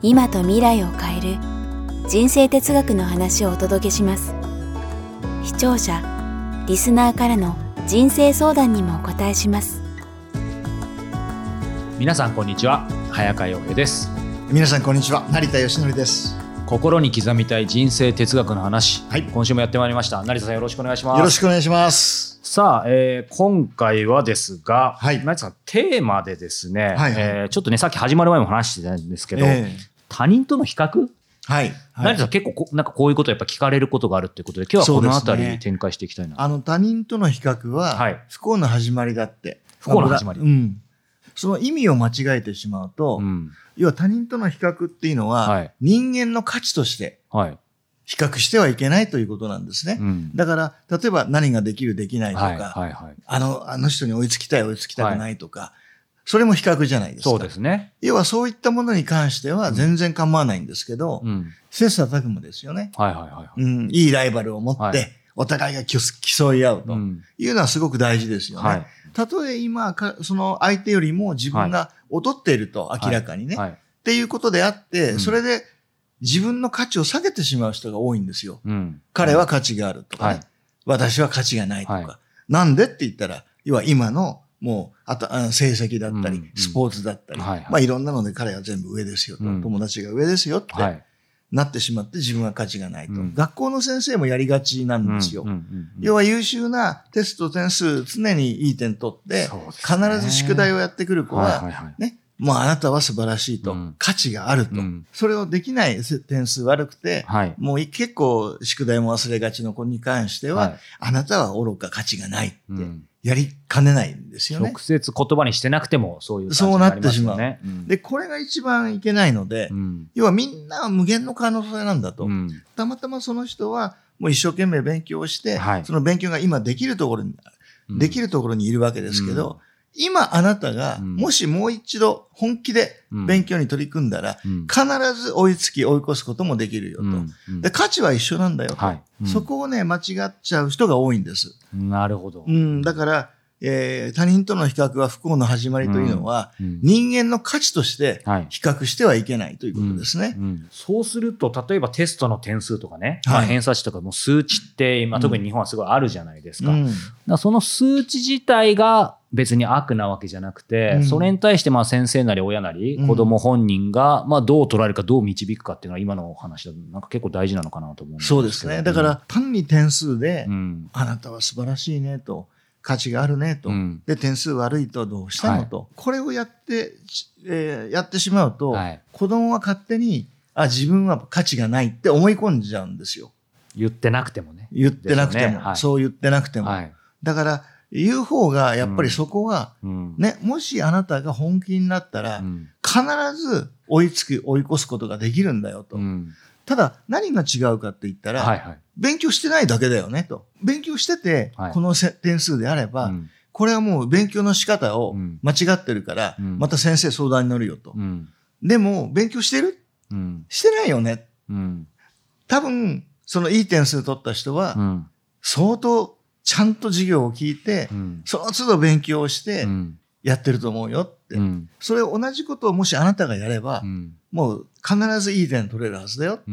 今と未来を変える人生哲学の話をお届けします。視聴者リスナーからの人生相談にもお答えします。皆さんこんにちは早川洋平です。皆さんこんにちは成田義則です。心に刻みたい人生哲学の話、はい。今週もやってまいりました。成田さんよろしくお願いします。よろしくお願いします。さあ、えー今回はですが、はい。成田さんテーマでですね、はいはい。えーちょっとねさっき始まる前も話してたんですけど、ええ他人との比較、はい、はい。結構こなんかこういうことやっぱ聞かれることがあるっていうことで今日はこの辺り展開していきたいな、あの他人との比較は、はい。不幸の始まりだって。不幸の始まり。うん。その意味を間違えてしまうと、うん。要は他人との比較っていうのは、はい。人間の価値としてはい。比較してはいけないということなんですね、うん。だから例えば何ができるできないとか、はい。はい。はい。あのあの人に追いつきたい追いつきたくないとか、それも比較じゃないですか。そうですね、要はそういったものに関しては全然構わないんですけど、うん、切磋琢磨ですよね。はいはいはいはい。うん、いいライバルを持って、はい。お互いが競競い合うとうん。いうのはすごく大事ですよね。はい。たとえ今か、その相手よりも自分が劣っていると明らかにね、はい。っていうことであって、うん。それで自分の価値を下げてしまう人が多いんですよ。うん、彼は価値があるとかね、はい。私は価値がないとか、はい。なんでって言ったら、要は今のもう、あと、あの成績だったり、うんうん。スポーツだったり、はいはい。まあいろんなので彼は全部上ですよと、うん。友達が上ですよって、はい。なってしまって自分は価値がないと、うん。学校の先生もやりがちなんですよ。うんうんうんうん。要は優秀なテスト点数常にいい点取って、必ず宿題をやってくる子は、はいはいはい。ね、もうあなたは素晴らしいと、うん。価値があると、うん。それをできない点数悪くて、はい。もう結構宿題も忘れがちの子に関しては、はい。あなたは愚か価値がないってうんやりかねないんですよね。直。接言葉にしてなくてもそういう感じそうなってしまう。になりますよね。で、これが一番いけないので、うん。要はみんなは無限の可能性なんだと。うん。たまたまその人はもう一生懸命勉強をして、はい。その勉強が今できるところに、うん。できるところにいるわけですけど、うん今あなたがうん。もしもう一度本気で勉強に取り組んだら、うん。必ず追いつき追い越すこともできるよと。うん。うん。で、価値は一緒なんだよと。はい。うん。そこをね、間違っちゃう人が多いんです。なるほど。うん、だから、えー他人との比較は不幸の始まりというのは、うん。人間の価値としてはい。比較してはいけないということですね。うん。そうすると、例えばテストの点数とかね、はい。まあ、偏差値とかも数値って、まあ、うん。特に日本はすごいあるじゃないですか。うん。だからその数値自体が別に悪なわけじゃなくて、うん。それに対してまあ先生なり親なりうん。子供本人がまあどう捉えるかどう導くかっていうのは今のお話だとなんか結構大事なのかなと思うんそうですね。だから、単に点数で、うん。あなたは素晴らしいねと、価値があるねと、うん。で、点数悪いとどうしたの、はい。と。これをやって、えーやってしまうと、はい。子供は勝手に、あ、自分は価値がないって思い込んじゃうんですよ。言ってなくてもね。言ってなくても、ね。はい。そう言ってなくても。はい。だから、言う方が、やっぱりそこは、うん。ね、もしあなたが本気になったら、うん。必ず追いつく、追い越すことができるんだよと。うん。ただ、何が違うかって言ったら、勉強してないだけだよねと。勉強してて、はい。このせ点数であれば、うん。これはもう勉強の仕方をうん。間違ってるから、うん。また先生相談に乗るよと。うん。でも、勉強してる？うん。してないよね。うん。多分、そのいい点数取った人は、うん。相当ちゃんと授業を聞いて、うんその都度勉強をしてうんやってると思うよって。うんそれ同じことをもしあなたがやれば、うんもう必ずいい点取れるはずだよって。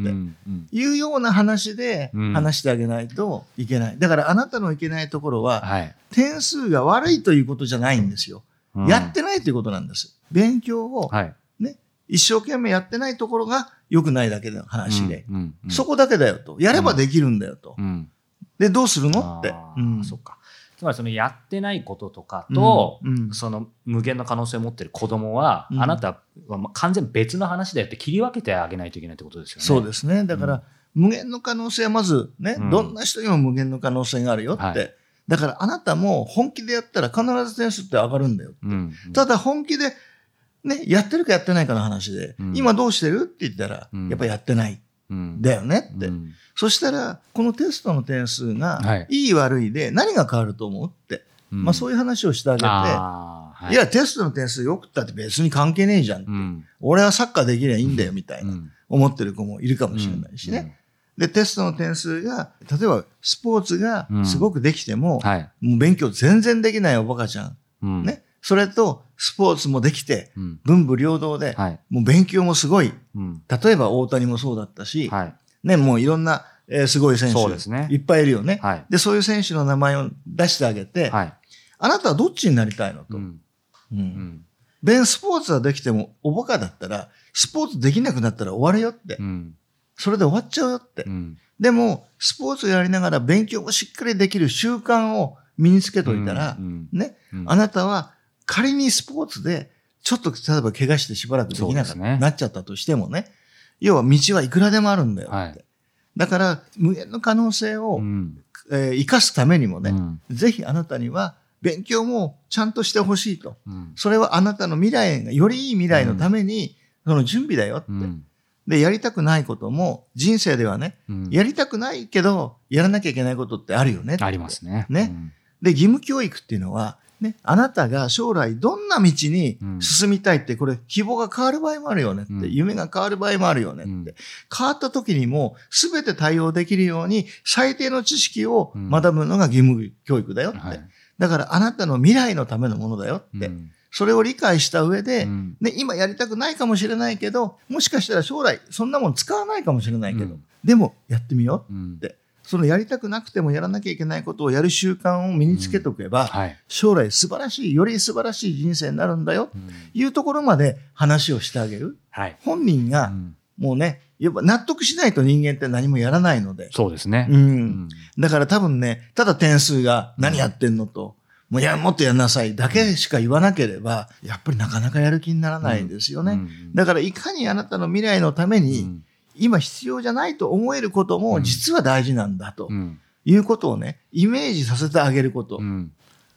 いうような話でうん話してあげないといけない。だからあなたのいけないところは、はい点数が悪いということじゃないんですよ。うんやってないということなんです。勉強をはいね、一生懸命やってないところが良くないだけの話で。そこだけだよと。やればできるんだよと。うんで、どうするの？って。うんそっか。つまりそのやってないこととかと、うんうんその無限の可能性を持ってる子供は、うんあなたはまあ完全別の話だよって切り分けてあげないといけないってことですよね。そうですね。だから、うん無限の可能性はまずね、うんどんな人にも無限の可能性があるよって。はいだからあなたも本気でやったら必ず点数って上がるんだよ。うん。ただ本気でね、やってるかやってないかの話で、うん今どうしてる？って言ったら、うんやっぱやってない。うんだよねって。うんそしたら、このテストの点数が、はいいい悪いで何が変わると思うって。まあそういう話をしてあげて、はいいや、テストの点数よくったって別に関係ねえじゃん。うん俺はサッカーできりゃいいんだよ、みたいな、うん思ってる子もいるかもしれないしね。で、テストの点数が、例えばスポーツがすごくできても、はい。もう勉強全然できないおバカちゃん。うん。ね。それと、スポーツもできて、うん。文武両道で、はい。もう勉強もすごい。うん。例えば大谷もそうだったし、はい。ね、もういろんな、えーすごい選手、いっぱいいるよね。はい。で、そういう選手の名前を出してあげて、はい。あなたはどっちになりたいのと。ううんん。うん。ベンスポーツはできても、おバカだったら、スポーツできなくなったら終わるよって。うん。それで終わっちゃうよって。うん。でも、スポーツやりながら勉強もしっかりできる習慣を身につけといたら、うんね、うんあなたは仮にスポーツで、ちょっと例えば怪我してしばらくできなかった、なっちゃったとしてもね、要は道はいくらでもあるんだよって。はいだから、無限の可能性を、うん。えー生かすためにもね、うんぜひあなたには勉強もちゃんとしてほしいと。うん。それはあなたの未来が、よりいい未来のために、その準備だよって。うん。で、やりたくないことも、人生ではね、うんやりたくないけど、やらなきゃいけないことってあるよね。ありますね。ねで、義務教育っていうのは、ね、あなたが将来どんな道にうん。進みたいって、これ希望が変わる場合もあるよねって、うん。夢が変わる場合もあるよねって、うん。変わった時にも全て対応できるように最低の知識をうん。学ぶのが義務教育だよって。はい。だからあなたの未来のためのものだよって。うん。それを理解した上で、うん。ね、今やりたくないかもしれないけど、もしかしたら将来そんなもん使わないかもしれないけど、うん。でもやってみよううん。って。そのやりたくなくてもやらなきゃいけないことをやる習慣を身につけておけば、はい。将来素晴らしい、より素晴らしい人生になるんだよ、うんいうところまで話をしてあげる。はい。本人がうんもうね、やっぱ納得しないと人間って何もやらないので。そうですね。うん。うんだから多分ね、ただ点数が何やってんのと、もうや、もっとやんなさいだけしか言わなければ、やっぱりなかなかやる気にならないんですよね。うんだからいかにあなたの未来のために、うん今必要じゃないと思えることも実は大事なんだとうん。いうことをね、イメージさせてあげること。うん。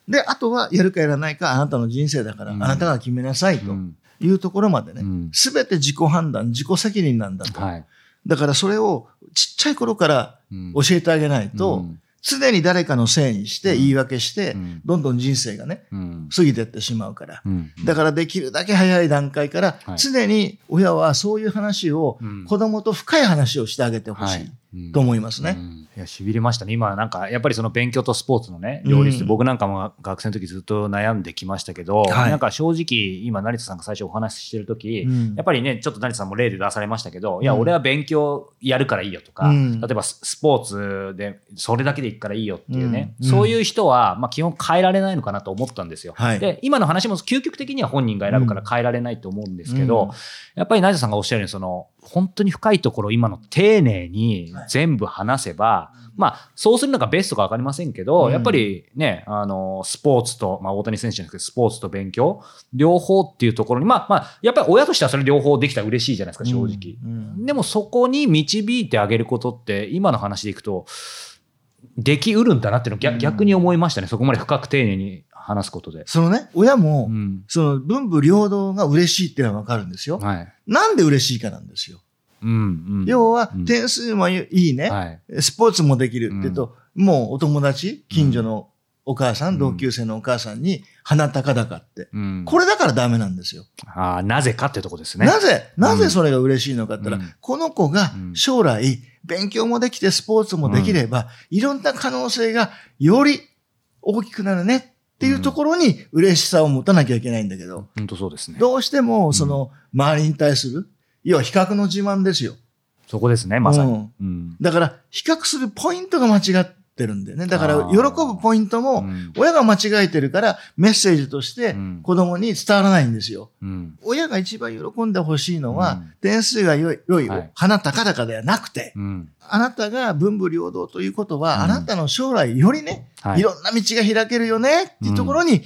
で、あとはやるかやらないかあなたの人生だから、うん。あなたが決めなさいとうん。いうところまでねうん、すべて自己判断、自己責任なんだと。はい。だからそれをちっちゃい頃からうん。教えてあげないと、うん常に誰かのせいにしてうん。言い訳して、うん。どんどん人生がね、うん。過ぎてってしまうから。うん。だからできるだけ早い段階からはい、常に親はそういう話をうん。子供と深い話をしてあげてほしはいいと思いますね。うん。いや、痺れましたね。今、なんか、やっぱりその勉強とスポーツのね、両立って、うん僕なんかも学生の時ずっと悩んできましたけど、はい。なんか正直、今、成田さんが最初お話ししてる時、うん。やっぱりね、ちょっと成田さんも例で出されましたけど、いや、うん俺は勉強やるからいいよとか、うん。例えばススポーツでそれだけでいくからいいよっていうね、うん。そういう人は、まあ、基本変えられないのかなと思ったんですよ。はい。で、今の話も究極的には本人が選ぶから変えられないと思うんですけど、うん。やっぱり成田さんがおっしゃるように、その、本当に深いところ、今の丁寧に全部話せば、まあ、そうするのがベストか分かりませんけど、うんやっぱりね、あの、スポーツと、まあ、大谷選手じゃなくて、スポーツと勉強、両方っていうところに、まあ、まあ、やっぱり親としてはそれ両方できたら嬉しいじゃないですか、正直。うんでもそこに導いてあげることって、今の話でいくと、できうるんだなっていうの逆に思いましたね。そこまで深く丁寧に話すことで。そのね、親も、うん。その文武両道が嬉しいっていうのはわかるんですよ。はい。なんで嬉しいかなんですよ。うん、うん。要はうん、点数もいいね、はい。スポーツもできるってと、もうお友達、近所のお母さん、うん。同級生のお母さんに鼻高々って。うん、これだからダメなんですよ。ああ、なぜかってとこですね。なぜ、なぜそれが嬉しいのかって言ったら、うん。この子がうん。将来、勉強もできてスポーツもできれば、いろんな可能性がより大きくなるねっていうところに嬉しさを持たなきゃいけないんだけど、本当そうですね。どうしてもその周りに対する、要は比較の自慢ですよ。そこですね、まさに。うんうん。だから、比較するポイントが間違ってるんだよね。だから、喜ぶポイントも、うん親が間違えてるから、メッセージとしてうん子供に伝わらないんですよ。うん。親が一番喜んでほしいのは、うん点数が良い、良い、はい鼻高々ではなくて、うん。あなたが文武両道ということは、うんあなたの将来よりね、はいい、ろんな道が開けるよねっていうところに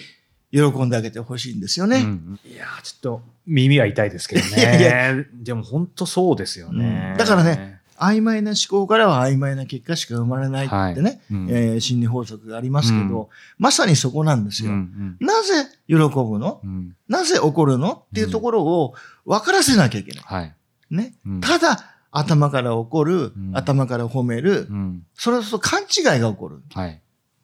喜んであげてほしいんですよね。うんいやーちょっと耳は痛いですけどね。いやいでも本当そうですよねう。んだからね、曖昧な思考からは曖昧な結果しか生まれないってね、うんえー心理法則がありますけど、うんまさにそこなんですうんうよ。んなぜ喜ぶの？うんなぜ怒るの？っていうところを分からせなきゃいけない。はい。ね。うんただ、頭から怒る、うん頭から褒める、うんそれと勘違いが起こる。はい。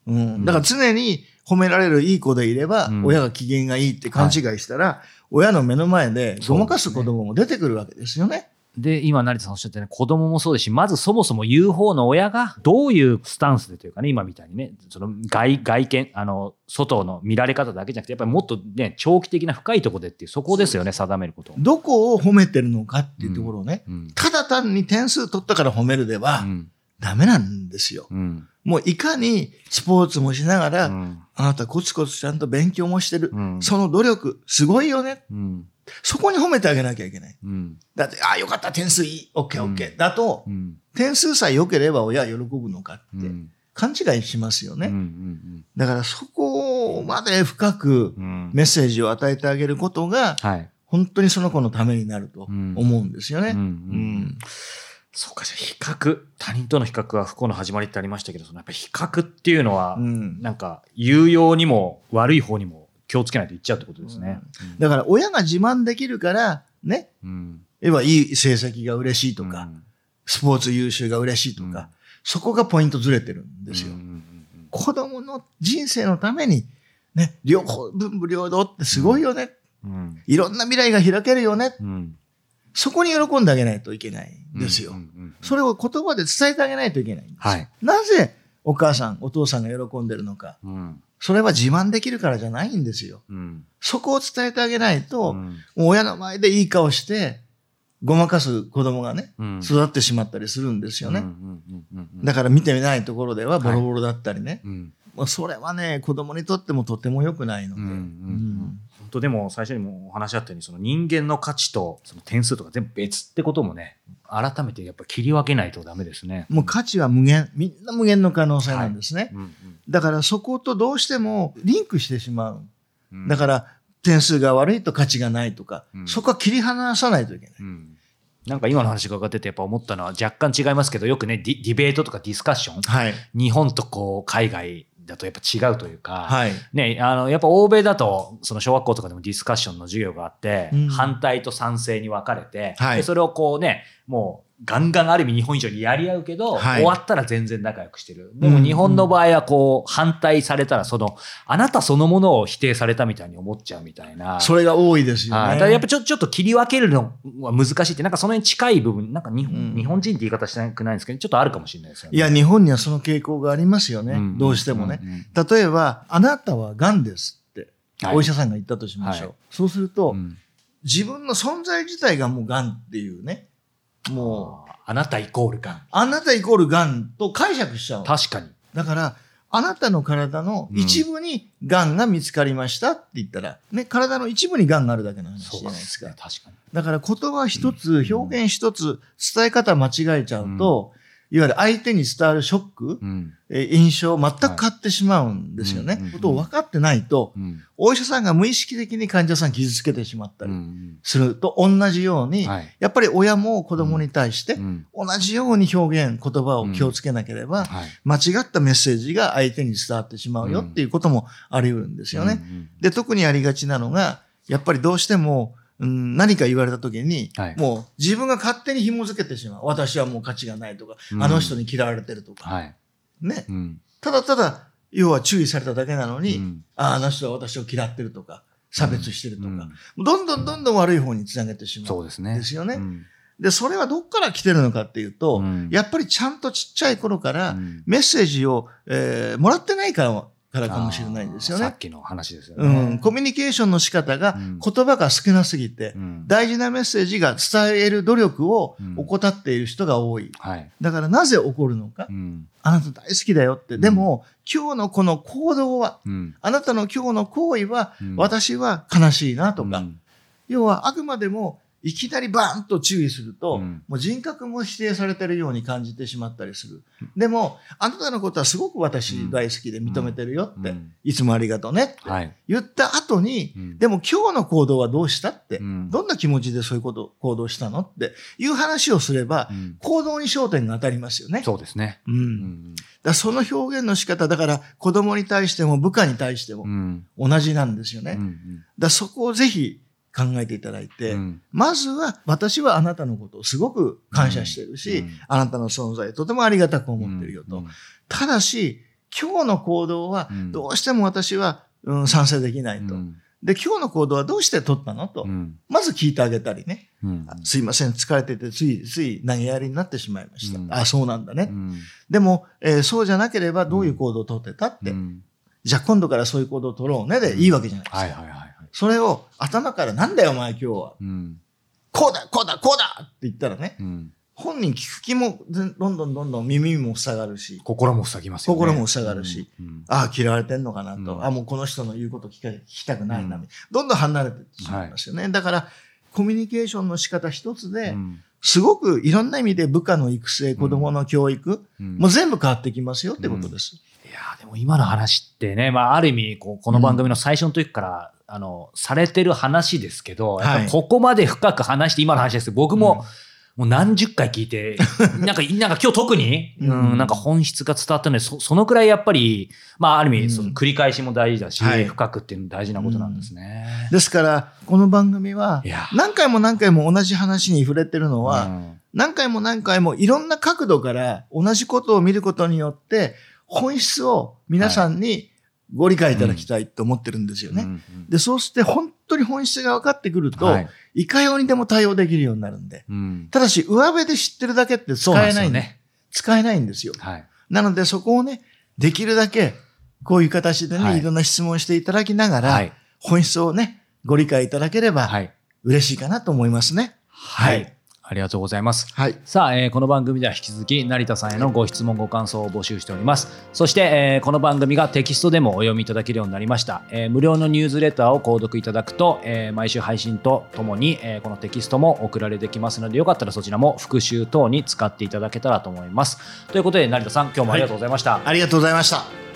うん。だから常に褒められるいい子でいれば、うん親が機嫌がいいって勘違いしたら、親の目の前でごまかす子供も出てくるわけですよね。で、今、成田さんおっしゃったように、子供もそうですし、まずそもそも言う方の親が、どういうスタンスでというかね、今みたいにね、その外、外見、あの、外の見られ方だけじゃなくて、やっぱりもっとね、長期的な深いところでっていう、そこですよね、定めること。どこを褒めてるのかっていうところをね、うん。ただ単に点数取ったから褒めるではうん。ダメなんですよ。うん。もういかにスポーツもしながら、うん。あなたコツコツちゃんと勉強もしてる。うん。その努力、すごいよね。うん。そこに褒めてあげなきゃいけない。うん。だって、ああ、よかった、点数いい、オッケーオッケー。だと、うん。点数さえ良ければ親は喜ぶのかってうん。勘違いしますよね。うん。うん。だからそこまで深くうん。メッセージを与えてあげることが、はい。本当にその子のためになるとうん思うんですよね。うんううんんそうか、じゃあ比較。他人との比較は不幸の始まりってありましたけど、そのやっぱり比較っていうのは、うんなんか、有用にも悪い方にも気をつけないといっちゃうってことですね。だから親が自慢できるから、ね、うん。いい成績が嬉しいとか、うんスポーツ優秀が嬉しいとか、そこがポイントずれてるんですよ。うんうん子供の人生のために、ね、両方、文武両道ってすごいよね。うんうんいろんな未来が開けるよね。うんそこに喜んであげないといけないんですよ。それを言葉で伝えてあげないといけないんですよ。はい。なぜお母さん、お父さんが喜んでるのか。うんそれは自慢できるからじゃないんですよ。うんそこを伝えてあげないと、うん親の前でいい顔して、ごまかす子供がね、うん育ってしまったりするんですよね。だから見てみないところではボロボロだったりね。うんもうそれはね、子供にとってもとても良くないので。当でも最初にもお話しあったようにその人間の価値とその点数とか全部別ってこともね改めてやっぱ切り分けないとダメですね。もう価値は無限、みんな無限の可能性なんですね。うんだからそことどうしてもリンクしてしまう。うんだから点数が悪いと価値がないとか、うんそこは切り離さないといけない。うんなんか今の話伺っててやっぱ思ったのは若干違いますけどよくねディディベートとかディスカッションはい。日本とこう海外だとやっぱ違うというか、はい。ね、あのやっぱ欧米だとその小学校とかでもディスカッションの授業があって、うん反対と賛成に分かれて、はいでそれをこうねもうガンガンある意味日本以上にやり合うけど、はい終わったら全然仲良くしてるでも日本の場合はこう反対されたらそのあなたそのものを否定されたみたいに思っちゃうみたいな。それが多いですよね。はいだからやっぱちょちょっと切り分けるのは難しいってなんかその辺近い部分なんか日本,、うん日本人って言い方したくないんですけどちょっとあるかもしれないですよね。いや、日本にはその傾向がありますよね。んどうしてもね。んん例えば、あなたは癌ですって、はいお医者さんが言ったとしましょう。はいそうすると、うん自分の存在自体がもう癌っていうね。もう、ああなたイコールがあなたイコール癌と解釈しちゃう。確かに。だから、あなたの体の一部に癌が見つかりましたって言ったら、ね、体の一部に癌があるだけの話じゃないですか。ね確かに。だから言葉一つ、表現一つ、伝え方間違えちゃうと、いわゆる相手に伝わるショック、うん。えー印象全く変わってしまうんですよね。はいうんことを分かってないと、うん。お医者さんが無意識的に患者さん傷つけてしまったうりん。すると同じように、はい。やっぱり親も子供に対してうん。同じように表現、言葉を気をつけなければ、はい。間違ったメッセージが相手に伝わってしまうよっていうこともあり得るんですよね。うん。で、特にありがちなのが、やっぱりどうしても、うん、何か言われた時に、はいもう自分が勝手に紐付けてしまう。私はもう価値がないとか、うんあの人に嫌われてるとか、はい。ね。うん。ただただ、要は注意されただけなのに、うんああの人は私を嫌ってるとか、差別してるとか、うんどんどんどんどん悪い方につなげてしまう。そうですね。ですよねうんで、それはどっから来てるのかっていうと、うんやっぱりちゃんとちっちゃい頃から、うんメッセージを、えーもらってないからからかもしれないんですよねさっ。きの話ですようね。ん、コミュニケーションの仕方が、うん言葉が少なすぎて、うん大事なメッセージが伝える努力をうん怠っている人が多い。はい。だからなぜ怒るのか、うん。あなた大好きだよって。んでも、今日のこの行動は、うん。あなたの今日の行為は、うん私は悲しいなとか、うん要はあくまでもいきなりバーンと注意すると、うんもう人格も否定されてるように感じてしまったりする。でも、あなたのことはすごく私大好きで認めてるよって、うんいつもありがとうねってはい。言った後に、うんでも今日の行動はどうしたって、うんどんな気持ちでそういうこと、行動したのっていう話をすれば、うん行動に焦点が当たりますよね。そうですね。うん。うんだその表現の仕方、だから子供に対しても部下に対してもうん同じなんですよね。うんだそこをぜひ考えていただいて、うんまずは私はあなたのことをすごく感謝してるし、うんあなたの存在とてもありがたく思ってるよと。うんただし、今日の行動はうんどうしても私は、うん、賛成できないと。うんで、今日の行動はどうして取ったのと。うんまず聞いてあげたりね。すいません、疲れててついつい投げやりになってしまいました。うんあ、そうなんだね。うんでも、えーそうじゃなければどういう行動を取ってたって。うんじゃあ今度からそういう行動を取ろうねでいいわけじゃないですか。はいはいはいはい。それを頭からなんだよお前今日は。うんこうだこうだこうだ！って言ったらね、うん本人聞く気もずどんどんどんどん耳も塞がるし、心も塞ぎますよね。心も塞がるしうんうん。ああ、嫌われてんのかなと、うん。あもうこの人の言うこと聞か聞きたくないな、うんどんどん離れてしまいますよね。だから、コミュニケーションの仕方一つで、うん。すごくいろんな意味で部下の育成、子供の教育、うん。もう全部変わってきますよってことです。いやーでも今の話ってね、まあ、ある意味こうこの番組の最初の時から、あのされてる話ですけど、やっぱりここまで深く話して今の話です。けど僕も、もう何十回聞いて、なんか、なんか今日特に、ううんん、なんか本質が伝わったので、そそのくらいやっぱり、まあある意うん。味、その繰り返しも大事だし、はい。深くっていうのも大事なことなんですね。ですから、この番組は何回も何回も同じ話に触れてるのは、うん。何回も何回もいろんな角度から同じことを見ることによって、本質を皆さんにご理解いただきたいと思ってるんですよね。うんうんで、そうして本当に本質が分かってくると、はいい、かようにでも対応できるようになるんで。うんただし、上辺で知ってるだけって使えないんでね。使えないんですよ。はい。なので、そこをね、できるだけ、こういう形でね、はいい、ろんな質問をしていただきながら、はい。本質をね、ご理解いただければ、はい。嬉しいかなと思いますね。はい。ありがとうございます。はい。さあ、えーこの番組では引き続き成田さんへのご質問ご感想を募集しておりますそして、えーこの番組がテキストでもお読みいただけるようになりました、えー無料のニュースレターを購読いただくと、えー毎週配信とともに、えーこのテキストも送られてきますのでよかったらそちらも復習等に使っていただけたらと思いますということで成田さん今日もありがとうございました、ありがとうございました。